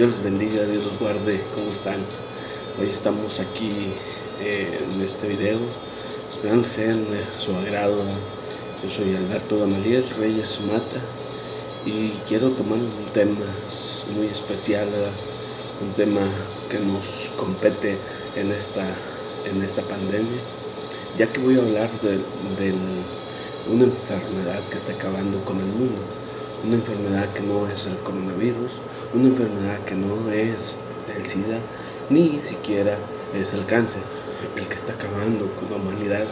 Dios les bendiga, Dios los guarde. ¿Cómo están? Hoy estamos aquí eh, en este video, esperando que sea de su agrado. Yo soy Alberto Gamaliel, Reyes Sumata, y quiero tomar un tema muy especial, un tema que nos compete en esta, en esta pandemia, ya que voy a hablar de, de una enfermedad que está acabando con el mundo una enfermedad que no es el coronavirus, una enfermedad que no es el SIDA, ni siquiera es el cáncer, el que está acabando con la humanidad,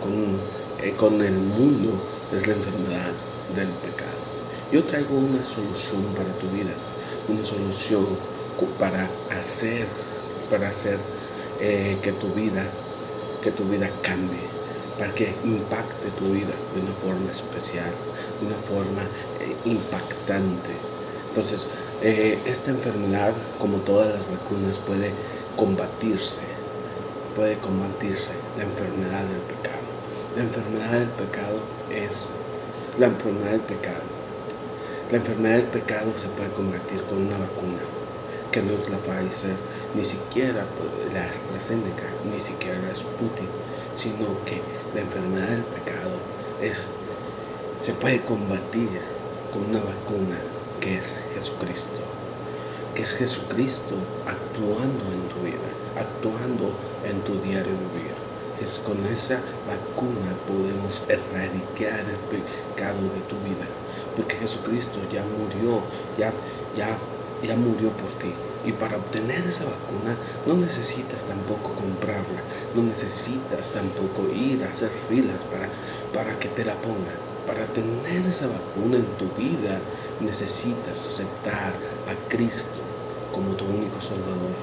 con, eh, el mundo, es la enfermedad del pecado. Yo traigo una solución para tu vida, una solución para hacer, para hacer eh, que tu vida, que tu vida cambie para que impacte tu vida de una forma especial, de una forma eh, impactante. Entonces, eh, esta enfermedad, como todas las vacunas, puede combatirse, puede combatirse la enfermedad del pecado. La enfermedad del pecado es la enfermedad del pecado. La enfermedad del pecado se puede combatir con una vacuna, no es la Pfizer, ni siquiera la AstraZeneca, ni siquiera la Sputnik, sino que la enfermedad del pecado es, se puede combatir con una vacuna que es Jesucristo, que es Jesucristo actuando en tu vida, actuando en tu diario vivir. Es con esa vacuna podemos erradicar el pecado de tu vida, porque Jesucristo ya murió, ya, ya, ya murió por ti. Y para obtener esa vacuna no necesitas tampoco comprarla, no necesitas tampoco ir a hacer filas para, para que te la pongan. Para tener esa vacuna en tu vida necesitas aceptar a Cristo como tu único Salvador,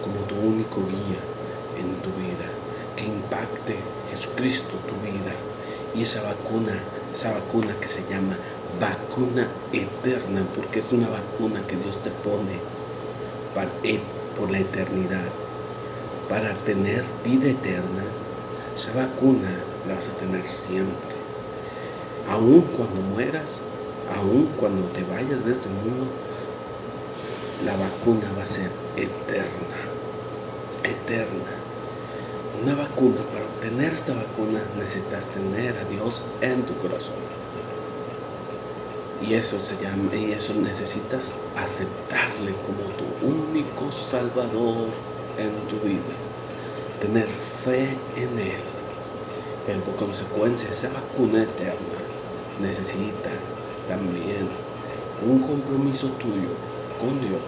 como tu único guía en tu vida. Que impacte Jesucristo tu vida. Y esa vacuna, esa vacuna que se llama vacuna eterna, porque es una vacuna que Dios te pone e, por la eternidad. Para tener vida eterna, esa vacuna la vas a tener siempre. Aún cuando mueras, aún cuando te vayas de este mundo, la vacuna va a ser eterna. Eterna. Una vacuna, para obtener esta vacuna necesitas tener a Dios en tu corazón. Y eso se llama, y eso necesitas aceptarle como tu único salvador en tu vida. Tener fe en Él. Pero por consecuencia, esa vacuna eterna necesita también un compromiso tuyo con Dios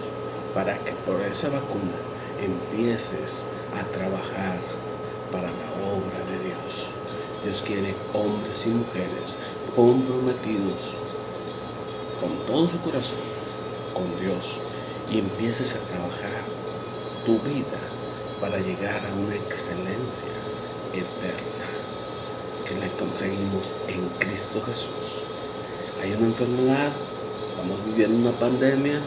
para que por esa vacuna empieces a trabajar para la obra de Dios. Dios quiere hombres y mujeres comprometidos todo su corazón con Dios y empieces a trabajar tu vida para llegar a una excelencia eterna que la conseguimos en Cristo Jesús. Hay una enfermedad, estamos viviendo una pandemia,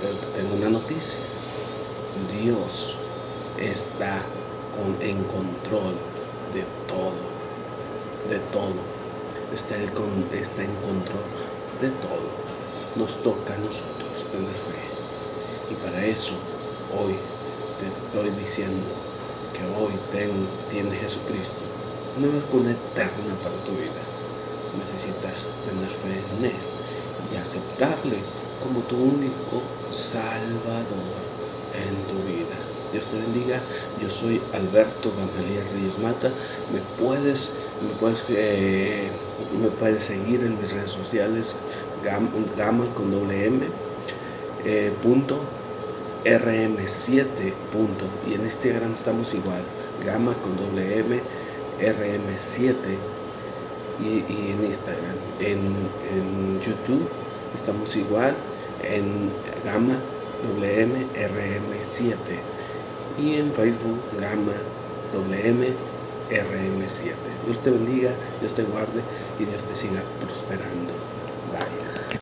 pero tengo una noticia. Dios está en control de todo, de todo. Está, está en control de todo. Nos toca a nosotros tener fe. Y para eso, hoy te estoy diciendo que hoy ten, tiene Jesucristo una vacuna eterna para tu vida. Necesitas tener fe en Él y aceptarle como tu único Salvador en tu vida. Dios te bendiga. Yo soy Alberto Gamaliel Reyes Mata. Me puedes, me puedes, eh, me puedes seguir en mis redes sociales, gama, con doble M, eh, punto, RM7 punto. Y en Instagram estamos igual, gama con doble M, RM7 y, en Instagram. En, en, YouTube estamos igual, en gama WM RM7 y en Facebook Gama WM RM7. Dios te bendiga, Dios te guarde y Dios te siga prosperando. Bye.